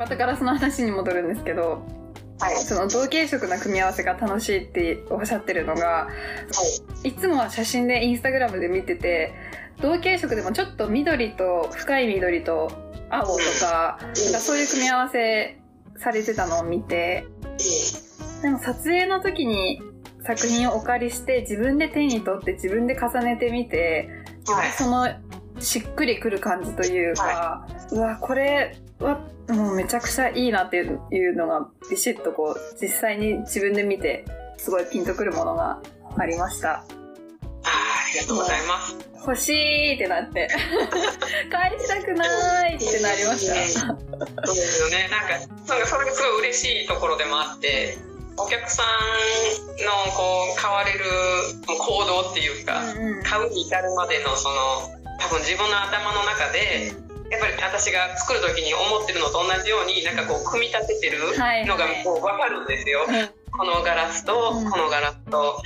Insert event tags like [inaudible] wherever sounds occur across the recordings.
またガラスの話に戻るんですけど、はい。その同系色な組み合わせが楽しいっておっしゃってるのが、いつもは写真でインスタグラムで見てて、同系色でもちょっと緑と深い緑と青とか、なんかそういう組み合わせされてたのを見て、でも撮影の時に作品をお借りして自分で手に取って自分で重ねてみて、はい。そのしっくりくる感じというか、うわ、これはもうめちゃくちゃいいなっていうのがビシッとこう実際に自分で見てすごいピンとくるものがありました。あーありがとうございます。欲しいってなって [laughs] 返したくないってなりました。そうですよね。なんか、それそれがすごい嬉しいところでもあって、お客さんのこう、買われる行動っていうか、うんうん買うに至るまでのその、多分自分の頭の中で、やっぱり私が作る時に思ってるのと同じように、なんかこう、組み立ててるはいのがこう、わかるんですよ。このガラスとうん。このガラスともう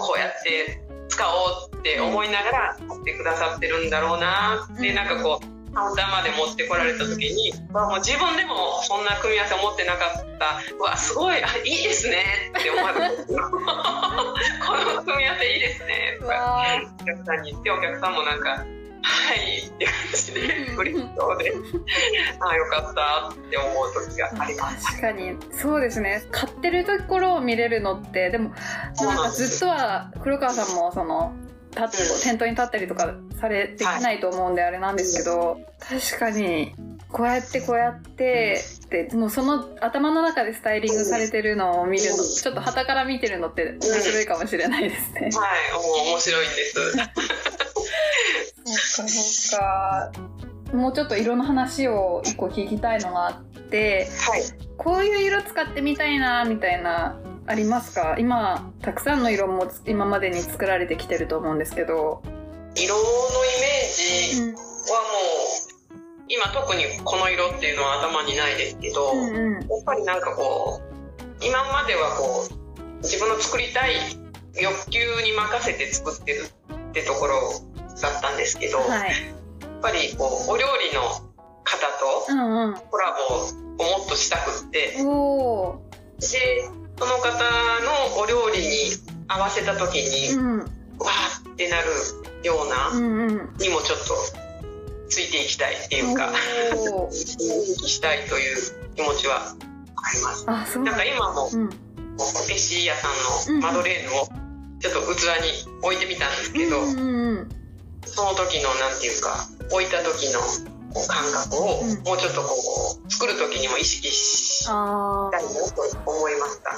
こうやって使おうって思いながら買ってくださってるんだろうなってうん。なんかこうカウンターまで持ってこられた時にわもう自分でもそんな組み合わせ思ってなかったうわすごいあいいですねって思われる [laughs] この組み合わせいいですねとかわお客さんに言ってお客さんもなんかはいって感じで嬉しそうで。ああよかったって思う時があります。確かに。そうですね。買ってるところを見れるのってでもなんかずっとは黒川さんもその立って店頭に立ったりとかされてきないと思うんであれなんですけど、確かにこうやってこうやってでもうその頭の中でスタイリングされてるのを見るのちょっと旗から見てるのって面白いかもしれないですね。はい、面白いんです。そうかもうちょっと色の話を一個聞きたいのがあってはい。こういう色使ってみたいなみたいなありますか？今たくさんの色も今までに作られてきてると思うんですけど、色のイメージはもう、今特にこの色っていうのは頭にないですけど、うんうん。やっぱりなんかこう、今まではこう、自分の作りたい欲求に任せて作ってるってところだったんですけど、やっはいぱりこう、お料理の方とうんうん。コラボをもっとしたくって、おー。で、その方のお料理に合わせた時に、うん。わーってなるような、うんうん。にもちょっとついていきたいっていうか、おー。[laughs] したいという気持ちはあります。あそうななんか今も、うん。こけし屋さんのマドレーヌをちょっと器に置いてみたんですけど、うんうんうんその時のなんていうか、置いた時のこう感覚をうん。もうちょっとこう、作る時にも意識したあいなと思いました。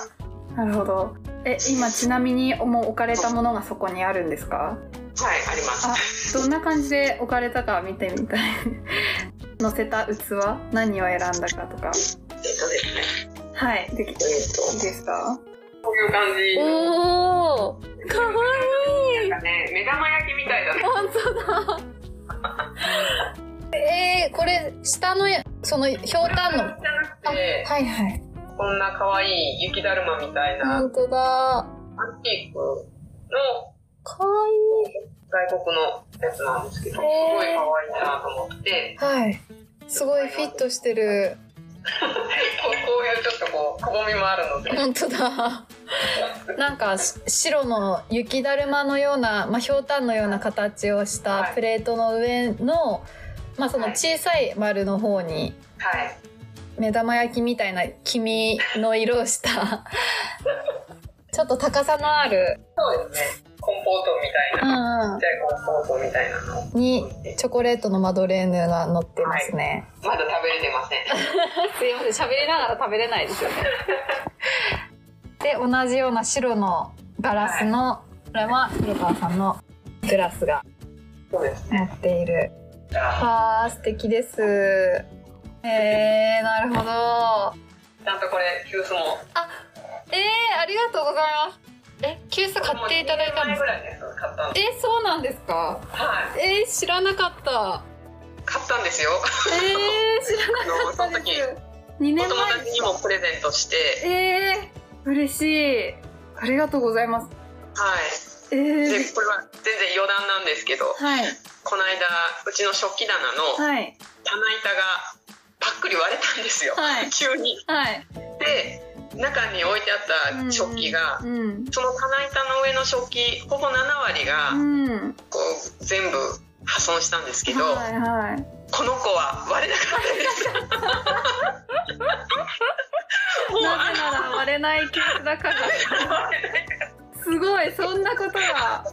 ー。なるほど。え今ちなみにもう置かれたものがそこにあるんですか？はい、あります。あどんな感じで置かれたか見てみたい。[laughs] 載せた器？何を選んだかとか。えっとですね、はいできいいえっと、ですか？こういう感じ。おー下のそのひょうたんの。はいはい。こんな可愛い雪だるまみたいな。アン本当だ。ティークの。かわい。い外国のやつなんですけど、すごい可愛いなと思って、はい。すごいフィットしてる。こうこういうちょっとこう、くぼみもあるので、本当だ。なんかし白の雪だるまのような、まあ、ひょうたんのような形をしたはい。プレートの上の、まあ、その小さい丸の方にはい。目玉焼きみたいな黄身の色をした [laughs] ちょっと高さのある、そうですね。コンポートみたいな、うんちっちゃいコンポートみたいなの。にチョコレートのマドレーヌが乗ってますね、まだ食べれてません。[laughs] すいません喋りながら食べれないですよね [laughs] で同じような白のガラスの、これは黒川さんのグラスがそうです持ね。っているじゃあ、素敵です。えー、なるほど。ちゃんとこれ、急須も。えー、ありがとうございます。え急須買っていただいたんですか？えそうなんですか？はい。えー、知らなかった。買ったんですよ。えー、知らなかったです。あ [laughs] のその時2お年友前達にもプレゼントして、えー、嬉しい。ありがとうございます。はい。えー、で、これは全然余談なんですけど、はいこの間、うちの食器棚のはい棚板がパックリ割れたんですよ、はい急に。はい。で中に置いてあった食器が、うん。その棚板の上の食器ほぼ7割がうん。こう全部破損したんですけど、はいはい。この子は割れなかったです。[laughs] なぜなら割れないケースだから。すごい、そんなことが。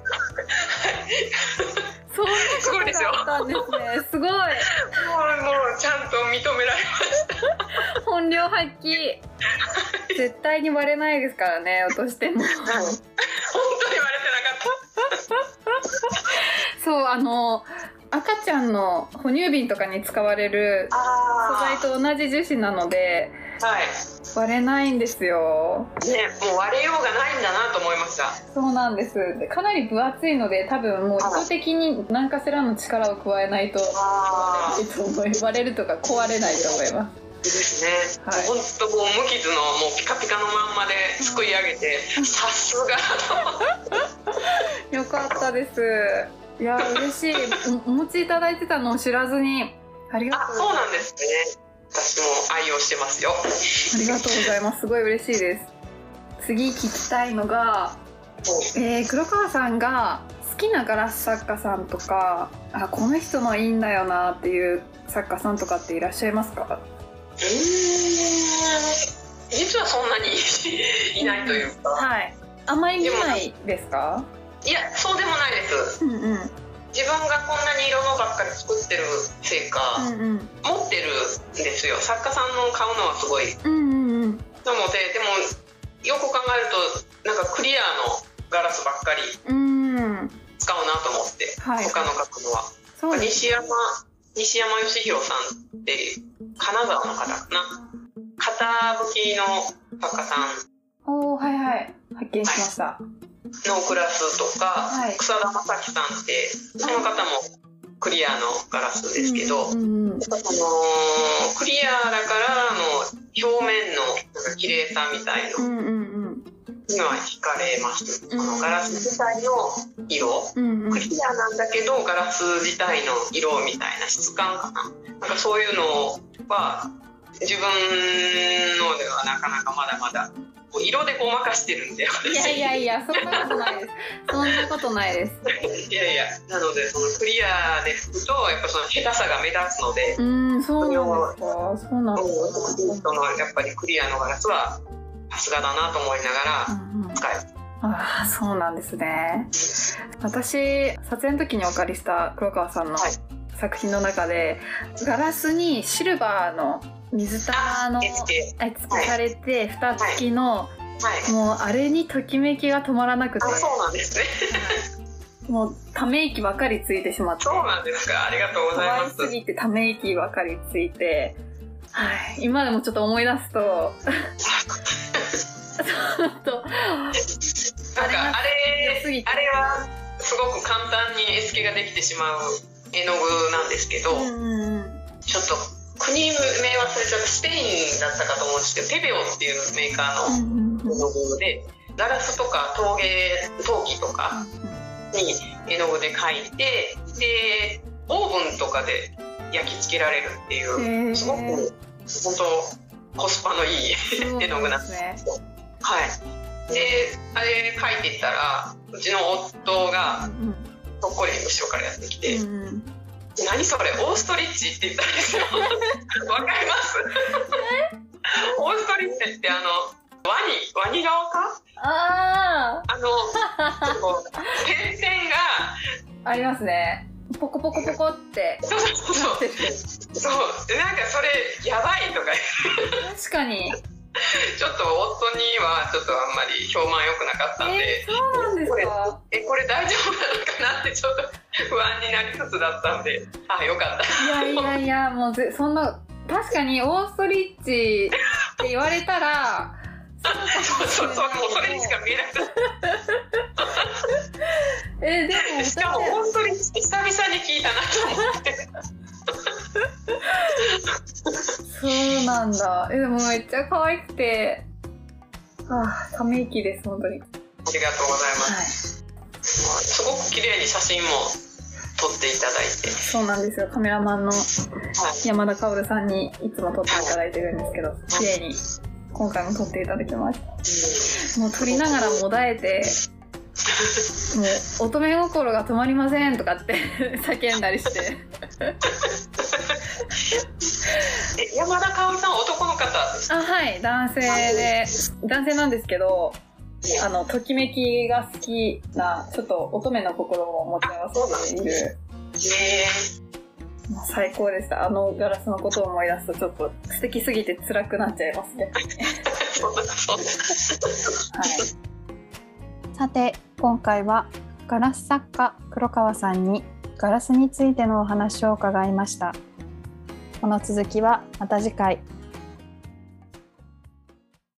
があったんですね。すごい。もうもうちゃんと認められまし本領発揮。絶対に割れないですからね、落としても。本当に割れてなかった。そう、あの、赤ちゃんの哺乳瓶とかに使われる素材と同じ樹脂なので、割れないんですよ。ね、もう割れようがないんだなと思いました。そうなんです。でかなり分厚いので、多分もう意図的に何かしらの力を加えないとあ割れるとか壊れないと思います。ですね。はい本当こう無傷のもうピカピカのまんまですくい上げて、[laughs] さすがと。[laughs] よかったです。いや、嬉しい。おお持ちいただいてたのを知らずに、ありがあ、とうそうなんですね。私も愛用してますよ。ありがとうございます。すごい嬉しいです。次聞きたいのが、えー黒川さんが好きなガラス作家さんとか、あ、この人のいいんだよなっていう作家さんとかっていらっしゃいますか？うーん実はそんなにいないというか、はい。あんまり見ないですか？いやそうでもないですうんうん。自分がこんなに色のばっかり作ってるせいか、うんうん。持ってるんですよ作家さんの買うのはすごいうんうんうん。なのででもよく考えるとなんかクリアのガラスばっかりうん。使うなと思って、はい他の書くのは。西山西山義弘さんって金沢の方かな？型吹きの作家さんおー、はいはい。発見しました。のクラスとか、はい草田正樹さんってその方もクリアのガラスですけど、うんうんうん。そのクリアだからの表面のなんか綺麗さみたいのうんうんうん。には惹かれます、うんこのガラス自体の色うんうんク。リアなんだけどガラス自体の色みたいな質感かななんかそういうのは自分のではなかなかまだまだこう色でごまかしてるんだよいやいやいや、そんなことないです。そんなことないです。いやいやなのでそのクリアで拭くとやっぱその下手さが目立つのでうーん、そうなんですか。そうなんですか。そのやっぱりクリアのガラスはさすがだなと思いながうんうんら使えるああ、そうなんですね。私、撮影の時にお借りした黒川さんのはい作品の中で、ガラスにシルバーの水玉の絵付けされて、蓋付きの、はい。もうあれにときめきが止まらなくて。あ、そうなんですね。[laughs] もうため息ばかりついてしまって。そうなんですか。ありがとうござい可愛ます。すぎてため息ばかりついて、はい、今でもちょっと思い出すと、ちょっと、なんかあれあれはすごく簡単に絵付けができてしまう絵の具なんですけど、うんうんうん。ちょっと国名忘れちゃったスペインだったかと思うんですけどペペオっていうメーカーのうんうんうん。絵の具でガラスとか陶芸陶器とかに絵の具で描いてでオーブンとかで焼き付けられるっていへうー。すごく本当コスパのいい絵の具なんですね。はい。であれ描いていったらうちの夫がうんとっこり後ろからやってきて「うんうん何それ？オーストリッチ」って言ったんですよ。[laughs] わかります？オーストリッチってあのワニワニ側か？ああの点々があ、ありますね。ポコポコポコって。そうそうそう。そう。でなんかそれやばいとか確かに。[laughs] ちょっと夫にはちょっとあんまり評判良くなかったんでえー、そうなんですか？えこれ大丈夫なのかなってちょっと不安になりつつだったんであよかった。いやいやいや、[laughs] もうぜそんな、確かにオーストリッチって言われたら、そうそうそうもうそれにしか見えなく [laughs] えーでもてしかもオーストリッチ久々に聞いたなと思ってそうなんだ。え、でもめっちゃ可愛くて、ああ、ため息です、本当に。ありがとうございますはい。すごく綺麗に写真も撮っていただいて。そうなんですよ。カメラマンのはい。山田薫さんにいつも撮っていただいてるんですけど、綺麗に今回も撮っていただきました。もう撮りながらもだえて、[laughs] もう乙女心が止まりませんとかって [laughs] 叫んだりして。[laughs] え山田薫さんは男の方ですあ、はい、男性で、男性なんですけど、あの、ときめきが好きな、ちょっと乙女の心を持ち合わせている、ねもう最高でした。あのガラスのことを思い出すとちょっと素敵すぎて辛くなっちゃいますね。[laughs] はい。さて、今回はガラス作家黒川さんにガラスについてのお話を伺いました。この続きはまた次回。